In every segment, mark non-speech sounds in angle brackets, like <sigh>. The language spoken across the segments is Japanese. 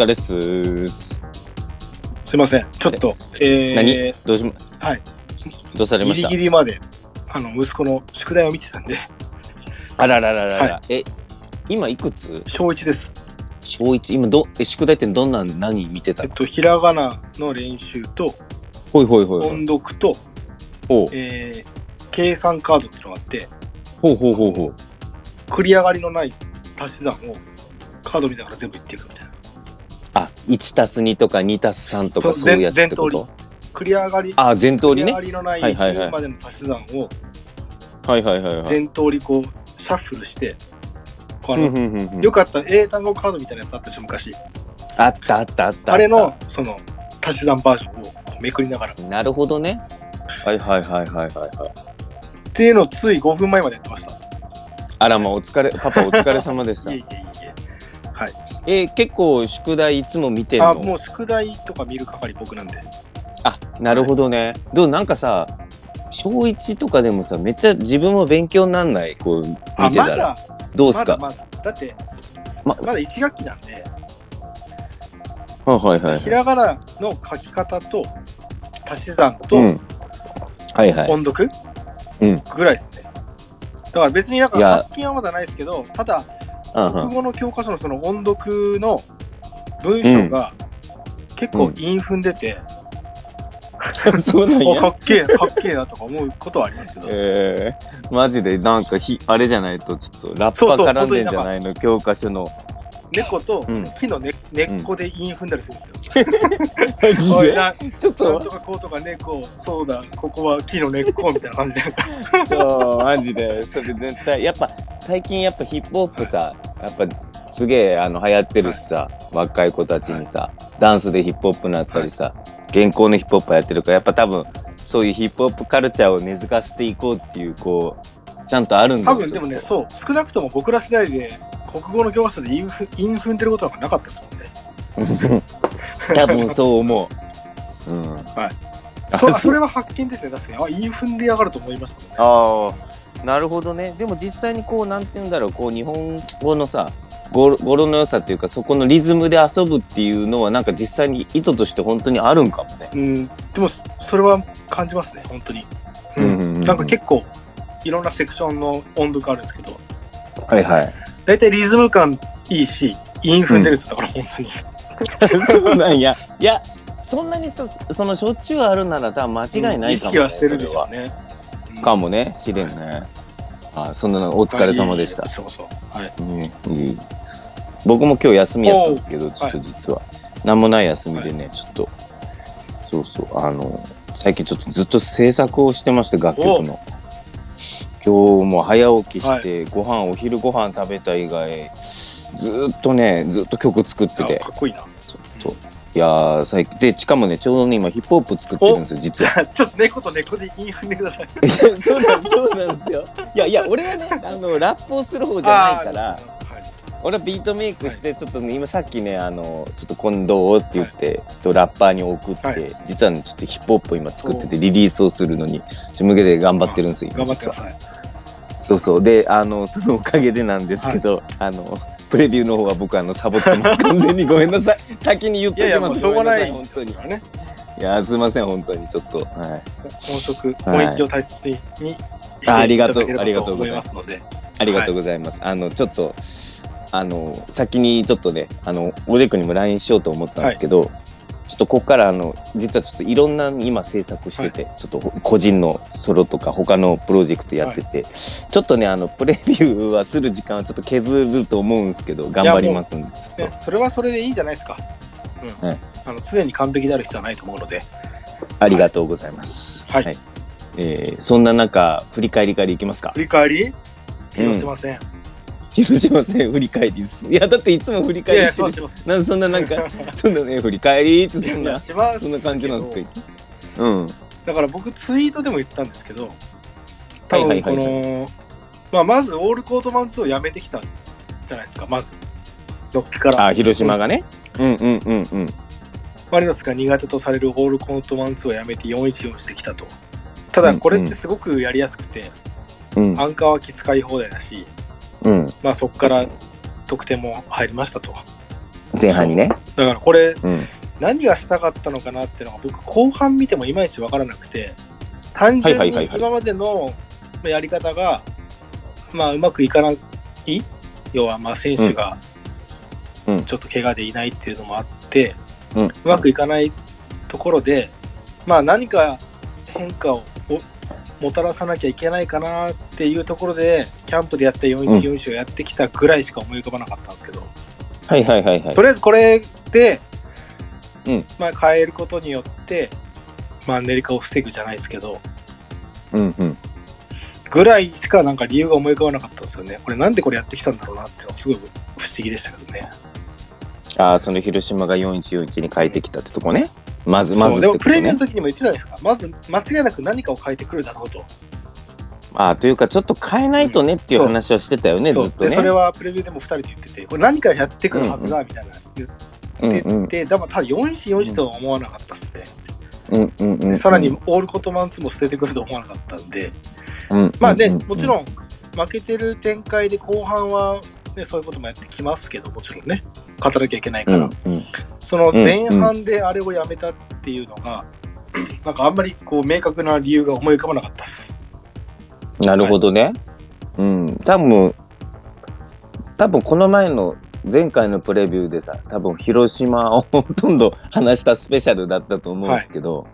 疲れっすーす。すいません。ちょっと、えー、何？どうしま、はい。どうされまギリした？ギリまで、あの、息子の宿題を見てたんで、あららららら、はえ、今いくつ？小一です。小一今ど、え、宿題ってどんな、何見てたの？えっと、ひらがなの練習と、ほいほいほい。音読と、ほうえー、計算カードっていうのがあって、ほうほうほうほう。繰り上がりのない足し算をカード見ながら全部言っていくみたいな。あ、1たす2とか2たす3とかそういうやつってこ全と繰り上がり、あ、全通りね繰り上が。りのないはいはいはい10までの足し算をはいはいはいはい。全通りこう、シャッフルして、このよかった英単語カードみたいなやつあったでしょ、昔。あったあったあった。あれの、その、足し算バージョンをめくりながら。っなるほどね。はいはいはいはいはいはい。ていうのをつい5分前までやってました。あらまあお疲れ、パパお疲れ様でした <laughs> いえ。ー結構宿題いつも見てんあ、のもう宿題とか見る係僕なんで。あなるほどね。どうなんかさ小一とかでもさめっちゃ自分も勉強になんない？こうあ、見てたらまだ、どうすか、まだまだ。だって、ままだ1学期なんで、はいはいはいひらがなの書き方と、足し算とうんはいはい音読、うんぐらいですね。だから別になんか発見はまだないですけど、ただ、国語の教科書のその音読の文章が結構韻踏んでて、<laughs> そうなんあかやっけえな、かっけえなとか思うことはありますけど、えー、マジでなんかひあれじゃないとちょっとラッパ絡んでんじゃないの？教科書の猫とうん。木の根根っこで韻踏んだりするんですよ。ちょっと。とかこうとか猫、そうだ、ここは木の根っこみたいな感じで。<laughs> ちょマジで。それ絶対やっぱ最近やっぱヒップホップさやっぱすげえあの流行ってるしさ、若い子たちにさダンスでヒップホップになったりさ、現行のヒップホップやってるからやっぱ多分そういうヒップホップカルチャーを根付かせていこうっていうこうちゃんとあるんだよ多分でもね、そう、少なくとも僕ら世代で国語の教科書で韻踏韻踏んでることなんかなかったですもんね。多分そう思う。うん。はいあそそそれは発見ですね、確かに。あ、韻踏んでやがると思いましたね。ああ、なるほどね。でも実際にこう、なんて言うんだろう、こう、日本語のさ、語呂語呂の良さっていうか、そこのリズムで遊ぶっていうのは、なんか実際に意図として本当にあるんかもね。うん、でもそれは感じますね、本当に。うんうんうんうんなんか結構、いろんなセクションの音読あるんですけど、はいはい。大体リズム感いいし、韻踏んでるんですよ、だから本当に。<laughs> そうなんや。いや、そんなにさ、そのしょっちゅうあるなら多分間違いないかも、ね意識はしてるでしょうね。かもね、知れんね。あそんなのお疲れ様でした。そうそう。はい。ね、い。僕も今日休みやったんですけど、ちょっと実は、何もない休みでね、ちょっと、そうそう、あの、最近ちょっとずっと制作をしてまして、楽曲の。今日も早起きして、ご飯、お昼ご飯食べた以外、ずーっとね、ずっと曲作ってあて、かっこいいな。ちょっと、いやー、最近、で、しかもね、ちょうどね、今ヒップホップ作ってるんですよ、実は。<laughs> ちょっと猫と猫で韻踏んでください。<laughs> いやそうなんそうなんですよ。いやいや、俺はね、あの、ラップをする方じゃないから、俺はビートメイクしてちょっとね今さっきねあのちょっと今度って言ってちょっとラッパーに送って、はい。実はねちょっとヒップホップを今作っててリリースをするのにちょっと向けて頑張ってるんですよ今実は頑張ってください。そうそう。であのそのおかげでなんですけど、あのプレビューの方は僕あのサボってます <laughs> 完全に。ごめんなさい。先に言っときいやいや、もうますしょうがないごめんなさい。本当に。ね。いやすいません本当に。ちょっとはい。音速、はい音域を大切ににあありがとう。ありがとうございます。思ので。ありがとうございます。あの、ちょっと、あの、先にちょっとね、あの、おでくにも LINE しようと思ったんですけど、ちょっとここからあの、実はちょっといろんな今制作してて、ちょっと個人のソロとか他のプロジェクトやってて、ちょっとね、あの、プレビューはする時間はちょっと削ると思うんですけど、頑張りますんで、ちょっと。ね、それはそれでいいんじゃないですか？うん。はいあの常に完璧である必要はないと思うので。ありがとうございます。はいえーそんな中、振り返りからいきますか？振り返り？広瀬ません。広島戦振り返りです。いや、だっていつも振り返りしてるし。なんでそんななんか、そんなね、振り返りってそんな。そんな感じなんですか？うん。だから僕ツイートでも言ったんですけど、多分こはいはいはいの、まあまずオールコートマン2をやめてきたじゃないですか、まず。ロッキから。あ、広島がね。うんうんうんうん。マリノスが苦手とされるオールコートマン2をやめて414してきたと。ただこれってすごくやりやすくて、うんアンカーはキ使い放題だし、うんまあそこから得点も入りましたと。前半にね。だからこれ、うん。何がしたかったのかなっていうのが、僕、後半見てもいまいちわからなくて、単純に今までのやり方が、まあ、うまくいかない、要は、まあ、選手がうんうんちょっと怪我でいないっていうのもあって、うん。うまくいかないところで、まあ、何か変化をおもたらさなきゃいけないかなっていうところで、キャンプでやった4141をやってきたぐらいしか思い浮かばなかったんですけど、はいはいはいはいと。りあえずこれで、うんまあ、変えることによって、マンネリ化を防ぐじゃないですけど、うんうん。ぐらいしかなんか理由が思い浮かばなかったんですよね。これなんでこれやってきたんだろうなっていうのがすごい不思議でしたけどね。ああ、その広島が4141に変えてきたってとこね。まず、まずそうでもプレミアの。時にも言ってたじゃないですか。まず間違いなく何かを変えてくるだろうと。ああ、というか、ちょっと変えないとねっていう話をしてたよね、そうずっとね。でそれはプレビューでも2人で言ってて、これ何かやってくるはずだみたいな言ってうんうんて、でもただ4-4とは思わなかったですね。うんうんうんうん。さらにオールコトマン2も捨ててくると思わなかったんで、うん、まあね、うんもちろん負けてる展開で後半は、ね、そういうこともやってきますけど、もちろんね、勝たなきゃいけないから、うんうん。その前半であれをやめたっていうのが、なんかあんまりこう明確な理由が思い浮かばなかったです。なるほどね。うん。多分、多分この前の前回のプレビューでさ、多分広島をほとんど話したスペシャルだったと思うんですけど、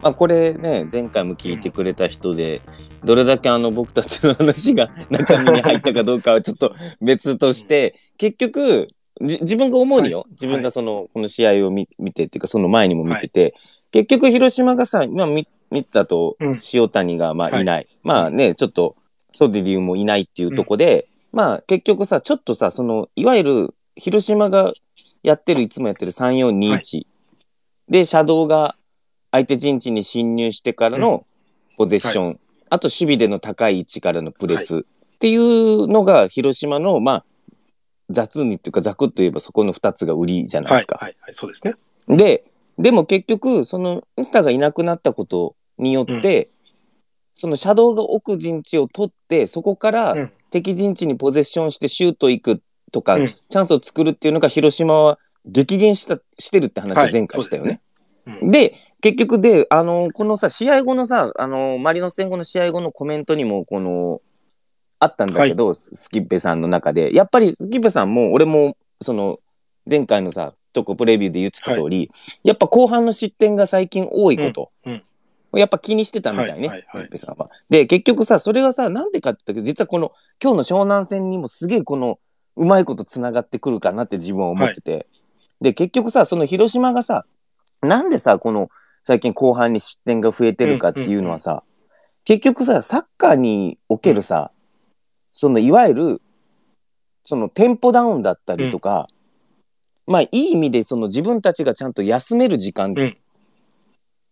まあこれね、前回も聞いてくれた人で、どれだけあの僕たちの話が中身に入ったかどうかはちょっと別として、結局、じ自分が思うによ、はい。自分がその、この試合を見見てっていうか、その前にも見てて、結局広島がさ、今見見たとうん、塩谷がまあはい。いない。まあね、ちょっと、ソディリュウもいないっていうとこで、まあ結局さ、ちょっとさ、その、いわゆる広島がやってる、いつもやってる3421、で、シャドウが相手陣地に侵入してからのポゼッション、あと守備での高い位置からのプレス、っていうのが広島の、まあ、雑にっていうか、ざくっと言えばそこの2つが売りじゃないではいすか。はいはい、そうですね。で、でも結局、そのミスターがいなくなったことによって、そのシャドウが置く陣地を取って、そこからうん敵陣地にポゼッションしてシュート行くとか、うんチャンスを作るっていうのが広島は激減したしてるって話はいを前回したよね。うんで、結局で、あの、このさ、試合後のさ、あの、マリノス戦後の試合後のコメントにも、この、あったんだけど、スキッペさんの中で、やっぱりスキッペさんも、俺も、その、前回のさ、とこプレビューで言ってた通り、やっぱ後半の失点が最近多いこと、うんやっぱ気にしてたみたいね、はいはいはい。で、結局さ、それがさ、なんでかって言ったけど、実はこの、今日の湘南戦にもすげえこの、うまいことつながってくるかなって自分は思ってて、で、結局さ、その広島がさ、なんでさ、この、最近後半に失点が増えてるかっていうのはさ、結局さ、サッカーにおけるさ、そのいわゆる、そのテンポダウンだったりとか、まあいい意味でその自分たちがちゃんと休める時間っうん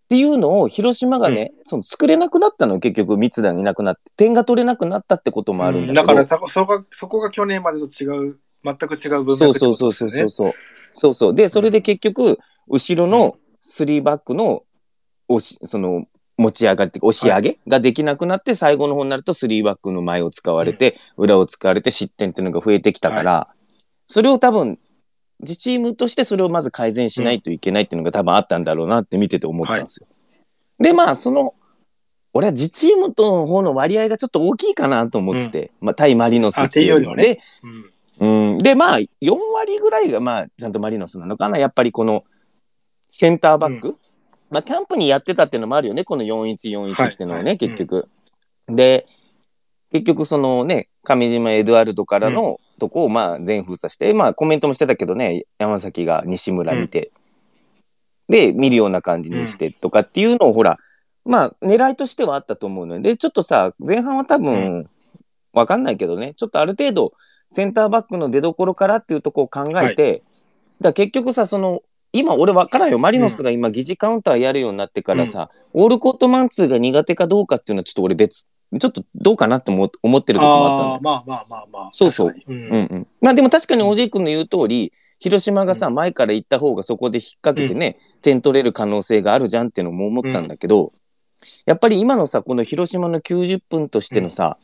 ていうのを広島がね、その作れなくなったの結局三田がいなくなって、点が取れなくなったってこともあるんだけど。だからそこそこがそこが去年までと違う、全く違う文そう脈そうそうそうそうそう。そうそう。で、それで結局、後ろの3バックの押し、その、持ち上がって、押し上げができなくなって、最後の方になると3バックの前を使われて、裏を使われて失点っていうのが増えてきたから、それを多分、自チームとしてそれをまず改善しないといけないっていうのが多分あったんだろうなって見てて思ったんですよ。で、まあ、その、俺は自チームとの方の割合がちょっと大きいかなと思ってて、まあ、対マリノスっていう。ので、うん。うん、で、まあ、4割ぐらいが、まあ、ちゃんとマリノスなのかな。やっぱりこの、センターバック、まあ、キャンプにやってたっていうのもあるよね。この4141っていうのはね、はい。はい結局。で、結局そのね、上島エドワルドからのとこを、まあ、全封鎖して、まあ、コメントもしてたけどね、山崎が西村見て、で、見るような感じにしてとかっていうのを、ほら、まあ、狙いとしてはあったと思うので、で、ちょっとさ、前半は多分、わかんないけどね、ちょっとある程度、センターバックの出所からっていうとこを考えて、だから結局さ、その、今俺わからんよ。マリノスが今疑似カウンターやるようになってからさ、オールコートマンツーが苦手かどうかっていうのはちょっと俺別、ちょっとどうかなって思思ってるとこもあったんだよああ、まあまあまあまあ。そうそう。うん。うんうん。まあでも確かにおじい君の言う通り、広島がさ、前から行った方がそこで引っ掛けてね、点取れる可能性があるじゃんっていうのも思ったんだけど、やっぱり今のさ、この広島の90分としてのさ、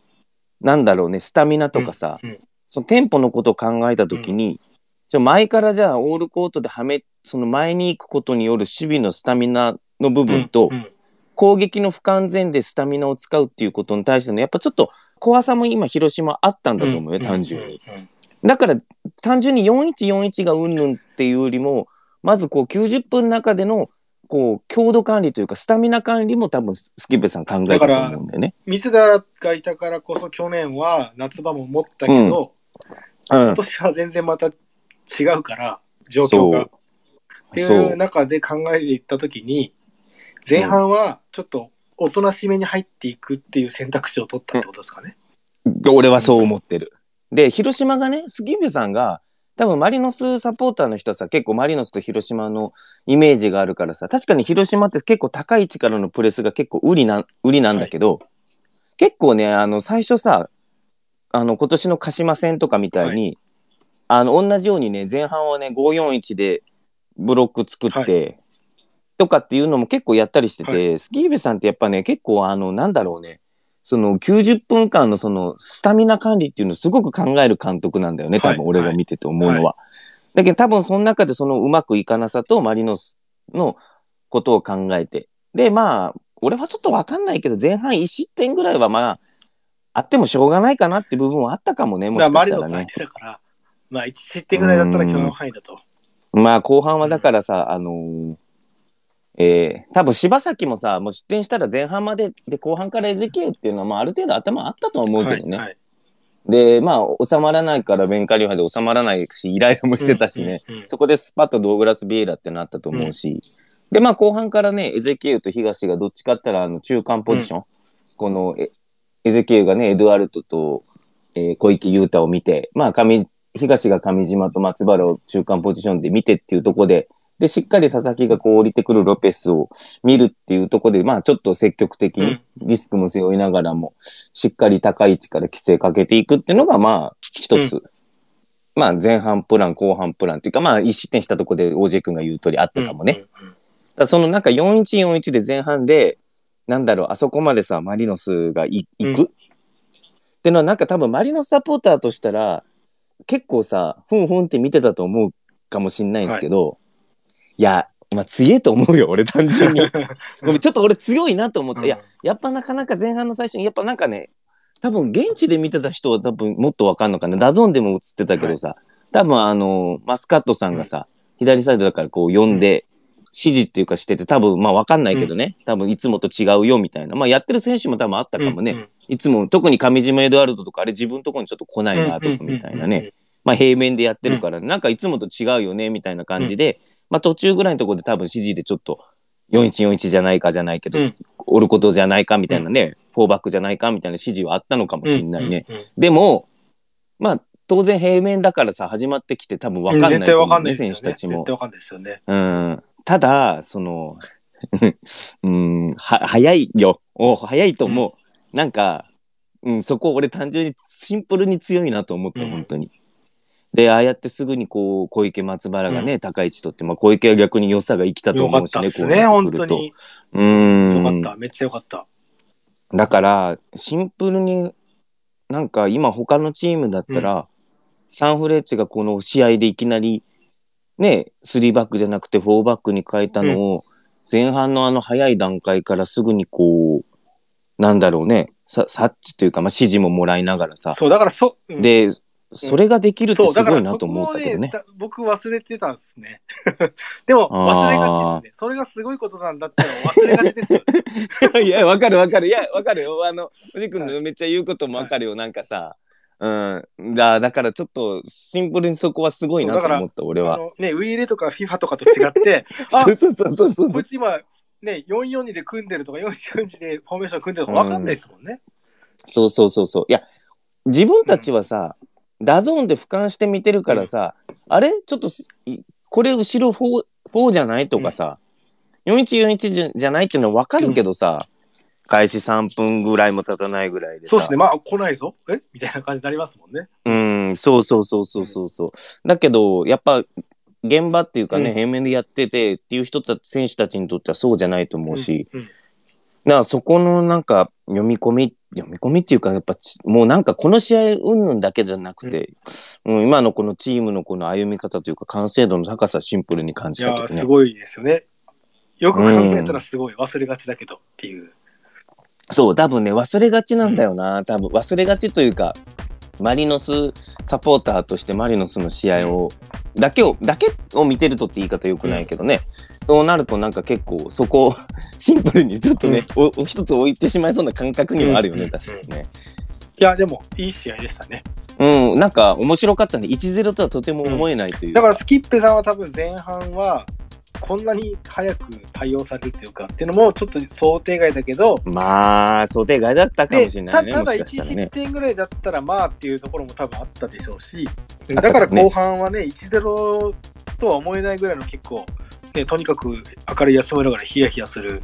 なんだろうね、スタミナとかさ、うん。うん。そのテンポのことを考えたときに、じゃあ前からじゃあオールコートではめ、その前に行くことによる守備のスタミナの部分と、うんうん攻撃の不完全でスタミナを使うっていうことに対しての、やっぱちょっと怖さも今広島あったんだと思うよ、単純に。。うんうんうんだから単純に4141がうんぬんっていうよりも、まずこう90分の中でのこう強度管理というかスタミナ管理も多分スキップさん考えたと思うんだよね。水田がいたからこそ去年は夏場も持ったけど、うん今。年は全然また違うから、状況が。ってそいうう中で考えていったときに、前半はちょっとおとなしめに入っていくっていう選択肢を取ったってことですかね。俺はそう思ってる。で、広島がね、スキップさんが、多分マリノスサポーターの人はさ、結構マリノスと広島のイメージがあるからさ、確かに広島って結構高い位置からのプレスが結構売りな、売りなんだけど、結構ね、あの、最初さ、あの、今年の鹿島戦とかみたいに、あの、同じようにね、前半はね、541でブロック作って、とかっていうのも結構やったりしてて、はスキーベさんってやっぱね、結構あの、なんだろうね、その90分間のそのスタミナ管理っていうのをすごく考える監督なんだよね、多はい分俺が見てて思うのは。だけど多分その中でそのうまくいかなさとマリノスのことを考えて。で、まあ、俺はちょっとわかんないけど、前半1失点ぐらいはまあ、あってもしょうがないかなって部分はあったかもね、もしかしたらねマリノス相。手だから、まあ1失点ぐらいだったら許容範囲だと。まあ後半はだからさ、あのーえー、多分柴崎もさ、もう失点したら前半までで後半からエゼキエルっていうのは、まあある程度頭あったとは思うけどね。はいはいで、まあ収まらないからベンカリオハで収まらないし、イライラもしてたしね。。うんうんうんそこでスパッとドーグラス・ビエイラってなったと思うし、で、まあ後半からね、エゼキエルと東がどっちかったらあの中間ポジション、このエエゼキエルがね、エドワルトと、えー小池優太を見て、まあ上、東が上島と松原を中間ポジションで見てっていうところで、で、しっかり佐々木がこう降りてくるロペスを見るっていうところで、まあちょっと積極的にリスクも背負いながらも、しっかり高い位置から規制かけていくっていうのが、まあ一つ、まあ前半プラン、後半プランっていうか、まあ一失点したところで OJ 君が言う通りあったかもね。。そのなんか4141で前半で、なんだろう、あそこまでさ、マリノスがい行く、うん。ってのはなんか多分マリノスサポーターとしたら、結構さ、ふんふんって見てたと思うかもしんないんですけど、い、や、まあ強えと思うよ、俺単純に。<laughs> ごめんちょっと俺強いなと思って、いや、やっぱなかなか前半の最初に、やっぱなんかね、多分現地で見てた人は多分もっとわかんのかな。 DAZN でも映ってたけどさ、多分あの、マスカットさんがさ、左サイドだからこう呼んで、指示っていうかしてて、多分まあわかんないけどね、多分いつもと違うよみたいな。まあやってる選手も多分あったかもね。いつも、特に上島、エドゥアルドとか、あれ自分とこにちょっと来ないなとかみたいなね。。まあ平面でやってるから、なんかいつもと違うよねみたいな感じで、まあ途中ぐらいのところで多分指示でちょっと、4141じゃないかじゃないけど、うんおることじゃないかみたいなね、フォーバックじゃないかみたいな指示はあったのかもしんないね。。でも、まあ、当然平面だからさ、始まってきて多分分かんないと思うんね。選手たちも絶。対わかんないですよね。うん。ただ、その、<laughs> うん、は、早いよ。お早いと思う。なんか、うん、そこ俺単純にシンプルに強いなと思った、うん本当に。で、ああやってすぐにこう、小池松原がね、高い位置取って、まあ小池は逆に良さが生きたと思うしたね、こうなって本当くると。に。うーん。よかった、めっちゃよかった。だから、シンプルに、なんか今他のチームだったら、サンフレッチェがこの試合でいきなり、ね、3バックじゃなくて4バックに変えたのを、前半のあの早い段階からすぐにこう、なんだろうね、さ察知というか、まあ、指示ももらいながらさ、そう、だからそ、うんで、それができるってすごいなと思ったけどね。そこを僕忘れてたんですね。<laughs> でも、忘れがちですね。それがすごいことなんだって忘れがちです。<laughs> いや、わかるわかる。いや、わかるよ。あの、おじくんはのめっちゃ言うこともわかるよ。なんかさ、うん。だだからちょっとシンプルにそこはすごいなと思った、俺は。ね、ウイイレとか FIFA とかと違って、<laughs> あそうそうそうそうそうこいつ今、ね、442で組んでるとか、442でフォーメーション組んでるとか分かんないですもんね。そうそうそうそう。いや、自分たちはさ、 DAZN で俯瞰して見てるからさ、あれ？ちょっとこれ後ろ4、4じゃないとかさ、4141じゃじゃないっていうのは分かるけどさ、開始3分ぐらいも経たないぐらいでさ。そうですね、まあ来ないぞ、え？みたいな感じになりますもんね。うん、そうそうそうそうそうそう。だけど、やっぱ、現場っていうかね、うん平面でやっててっていう人たち、選手たちにとってはそうじゃないと思うし、うんうんからそこのなんか読み込み、読み込みっていうか、やっぱちもうなんかこの試合云々だけじゃなくて、うん、今のこのチームのこの歩み方というか完成度の高さシンプルに感じたけどねす。ごいですよね。よく考えたらすごい忘れがちだけどっていう。そう、多分ね、忘れがちなんだよな。多分忘れがちというか、マリノスサポーターとしてマリノスの試合を、だけを、だけを見てるとって言い方よくないけどね。そうなるとなんか結構そこを <laughs> シンプルにちょっとね、おお一つ置いてしまいそうな感覚にはあるよね、うん確かにね。いや、でも、いい試合でしたね。うん、なんか面白かったね。1-0とはとても思えないというだから、スキップさんは多分前半は、こんなに早く対応されるっていうか、っていうのもちょっと想定外だけど、まあ、想定外だったかでもしれないね。たただ1もしかしたら失ね。点ぐらいだったらまあっていうところも多分あったでしょうし、だから後半はね、1-0とは思えないぐらいの結構、ね、とにかく明るい休めながらヒヤヒヤする、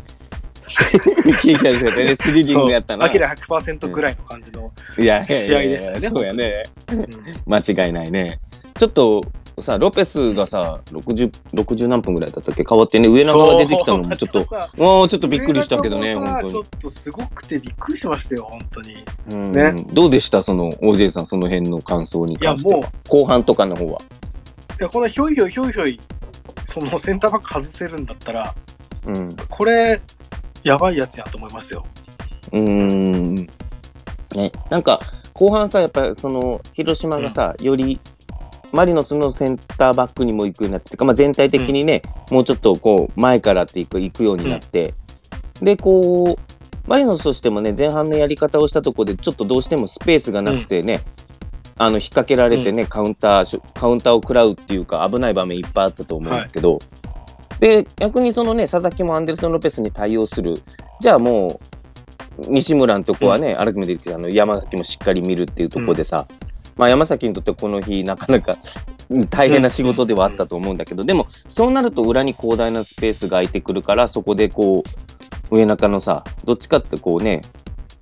いやいやいやね <laughs> スリリングやったな。アキラ100%ぐらいの感じの、いやいやいやいや試合でしたねそうやね。うん間違いないね。ちょっとさ、ロペスがさ、60、60何分ぐらいだったっけ？変わってね、上中が出てきたのもちょっと、もうちょっとびっくりしたけどね、上中もさ本ちょっとすごくてびっくりしましたよ、本当に。い当に。ねうんどうでした？その、OJ さん、その辺の感想に関しては。や、も後半とかの方は。や、このひょいひょいひょいひょい、そのセンターバック外せるんだったら、うん。これ、やばいやつやと思いますよ。うーん。ね、なんか、後半さ、やっぱりその、広島がさ、より、マリノスのセンターバックにも行くようになっててか、まあ、全体的にね、もうちょっとこう、前からっていく、行くようになって、で、こう、マリノスとしてもね、前半のやり方をしたところで、ちょっとどうしてもスペースがなくてね、あの、引っ掛けられてね、カウンターし、カウンターを食らうっていうか、危ない場面いっぱいあったと思うんだけど、で、逆にそのね、佐々木もアンデルソン・ロペスに対応する、じゃあもう、西村のとこはね、改めて言うけど、あの山崎もしっかり見るっていうところでさ、まあ山崎にとってこの日、なかなかうん大変な仕事ではあったと思うんだけど、でも、そうなると裏に広大なスペースが空いてくるから、そこでこう、上中のさ、どっちかってこうね、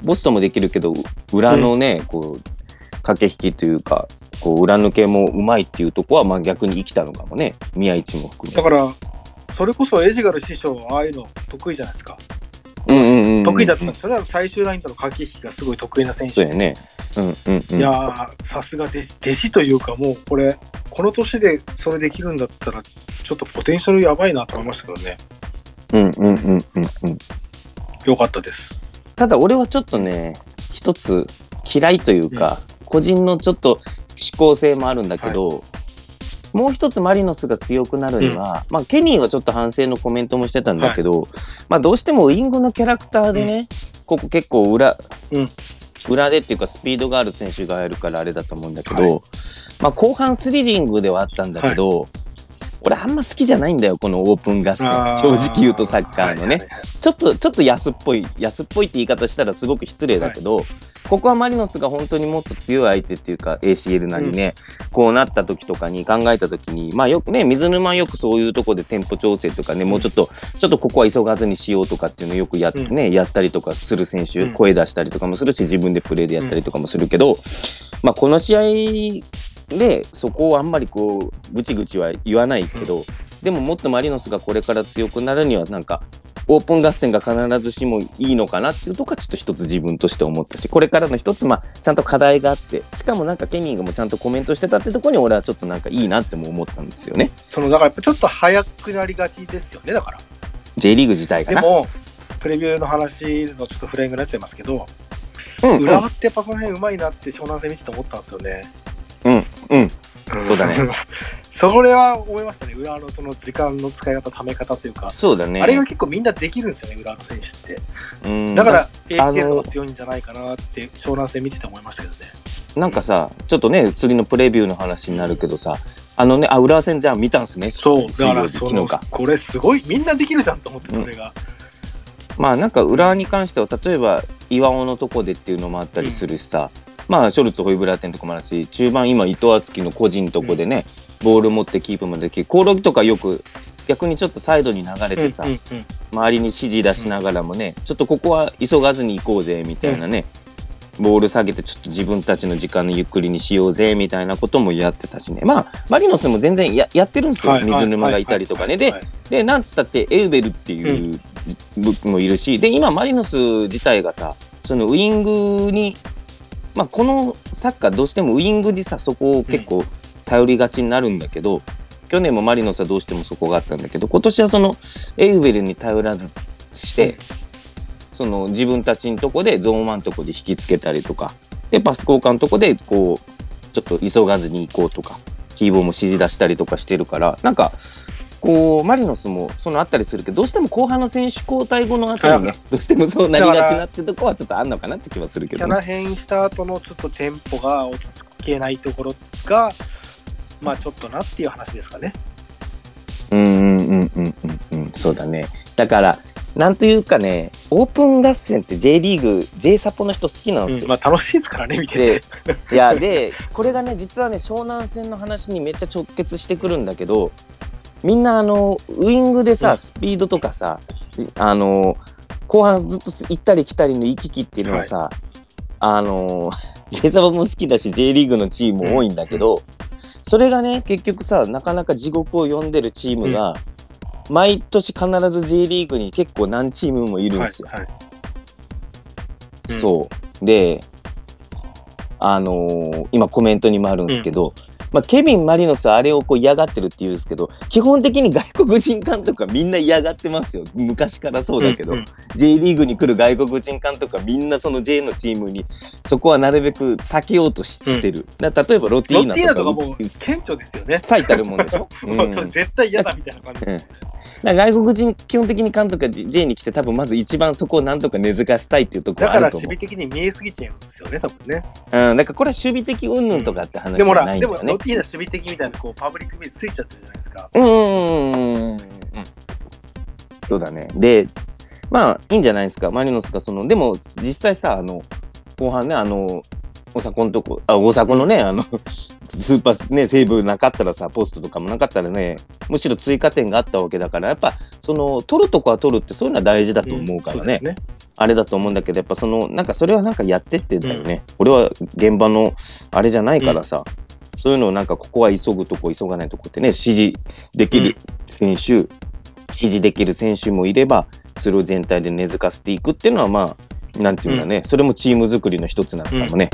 ボストもできるけど、裏のね、こう、駆け引きというか、こう裏抜けもうまいっていうとこは、まあ逆に生きたのかもね、宮市も含めだから、それこそエジガル師匠はああいうの得意じゃないですか。うんうんうんうん、得意だったんです。それは最終ラインとの駆け引きがすごい得意な選手。そうやね。うんうんうん。いやー、さすが弟子弟子というか、もうこれ、この年でそれできるんだったら、ちょっとポテンシャルやばいなと思いましたけどね。うんうんうんうんうん。よかったです。ただ俺はちょっとね、一つ嫌いというか、個人のちょっと思考性もあるんだけど、もう一つマリノスが強くなるには、まあケニーはちょっと反省のコメントもしてたんだけど、まあどうしてもウイングのキャラクターでね、ここ結構裏、うん。裏でっていうかスピードがある選手がやるからあれだと思うんだけど、はまあ後半スリリングではあったんだけど、俺あんま好きじゃないんだよ、このオープン合戦。正直言うとサッカーのね。はいはいはい。ちょっと、ちょっと安っぽい、安っぽいって言い方したらすごく失礼だけど、ここはマリノスが本当にもっと強い相手っていうか、ACL なりね、こうなった時とかに考えた時に、まあよくね、水沼はよくそういうとこでテンポ調整とかね、もうちょっと、ちょっとここは急がずにしようとかっていうのをよくやっ,、うん。ね、やったりとかする選手、うん。声出したりとかもするし、自分でプレーでやったりとかもするけど、まあこの試合でそこをあんまりこう、ぐちぐちは言わないけど、でももっとマリノスがこれから強くなるにはなんかオープン合戦が必ずしもいいのかなっていうとこはちょっと一つ自分として思ったしこれからの一つまあちゃんと課題があってしかもなんかケニーがもちゃんとコメントしてたってところに俺はちょっとなんかいいなっても思ったんですよねそのだからやっぱちょっと早くなりがちですよね、だから。J リーグ自体がなでも、プレビューの話のちょっとフライングになっちゃいますけど、うんうん浦和ってやっぱその辺うまいなって湘南戦見てて思ったんですよね。うんうん。そうだね。<laughs> それは思いましたね、浦和のその時間の使い方、ため方というか、そうだね。あれが結構みんなできるんですよね、浦和の選手って。うん。だからあの ACL が強いんじゃないかなって、湘南戦見てて思いましたけどね。なんかさちょっとね次のプレビューの話になるけどさあのねあ浦和戦じゃあ見たんすね。そう、だから昨日か。これすごい、みんなできるじゃんと思って、それが。まあなんか浦和に関しては例えば岩尾のとこでっていうのもあったりするしさ、まあショルツホイブラーテンとかもあるし中盤今伊藤敦樹の個人とこでね、ボール持ってキープまでできるコオロギとかよく逆にちょっとサイドに流れてさ、うんうん周りに指示出しながらもね、ちょっとここは急がずに行こうぜみたいなね、ボール下げてちょっと自分たちの時間のゆっくりにしようぜみたいなこともやってたしね。まあマリノスも全然ややってるんですよ、はい水沼がいたりとかね、はいはいででなんつったってエウベルっていううもいるしで今マリノス自体がさそのウイングにまあこのサッカーどうしてもウイングにさそこを結構頼りがちになるんだけど、去年もマリノスはどうしてもそこがあったんだけど今年はそのエウベルに頼らずして、その自分たちのとこでゾーン1のとこで引きつけたりとかでパス交換のとこでこうちょっと急がずに行こうとかキーボーも指示出したりとかしてるからなんかこうマリノスもそのあったりするけどどうしても後半の選手交代後のあたりね、はいどうしてもそうなりがちなってとこはちょっとあんのかなって気はするけど、ねキャナ、編した後のちょっとテンポが落ち着けないところが、まあちょっとなっていう話ですかね。うんうんうんうんうんうんそうだねだからなんというかねオープン合戦って J リーグ J サポの人好きなんですよ、うんまあ楽しいですからね、見ててで。いやで <laughs> これがね実はね湘南戦の話にめっちゃ直結してくるんだけどみんなあのウイングでさ、うん。スピードとかさあの後半ずっと行ったり来たりの行き来っていうのはさ、あの J サポも好きだし J リーグのチームも多いんだけど、それがね結局さなかなか地獄を呼んでるチームが、毎年必ず J リーグに結構何チームもいるんですよ。はいはい。うん。そう。で、あのー今コメントにもあるんですけど、まあ、ケビン・マリノスはあれをこう嫌がってるって言うんですけど、基本的に外国人監督はみんな嫌がってますよ。昔からそうだけど、うんうん J リーグに来る外国人監督はみんなその J のチームに、そこはなるべく避けようとし,、うんてる。だ例えばロティーナティーナとかもう顕著ですよね。最たるもんでしょ、<laughs> うん絶対嫌だみたいな感じですよね。だから外国人、基本的に監督が J に来て、多分まず一番そこをなんとか根付かせたいっていうところだからはあると思う。守備的に見えすぎちゃうんですよね、多分ね。うん、だからこれは守備的云々とかって話じゃないんだよねでもロッ。ティーナ守備的みたいなこうパブリックビーズついちゃってるじゃないですか。うんうんうんうんうん。そうだね。で、まあいいんじゃないですか。マリノスがその、でも実際さ、あの、後半ね、あの、大迫のとこ、あ、大迫のね、あの、<laughs> スーパーね、セーブなかったらさ、ポストとかもなかったらね、むしろ追加点があったわけだから、やっぱ、その、取るとこは取るってそういうのは大事だと思うからね。うですね。あれだと思うんだけど、やっぱその、なんかそれはなんかやってってんだよね。俺は現場のあれじゃないからさ、そういうのをなんかここは急ぐとこ急がないとこってね、指示できる選手、指示できる選手もいれば、それを全体で根付かせていくっていうのはまあ、なんていうんだね、それもチーム作りの一つなのかもね。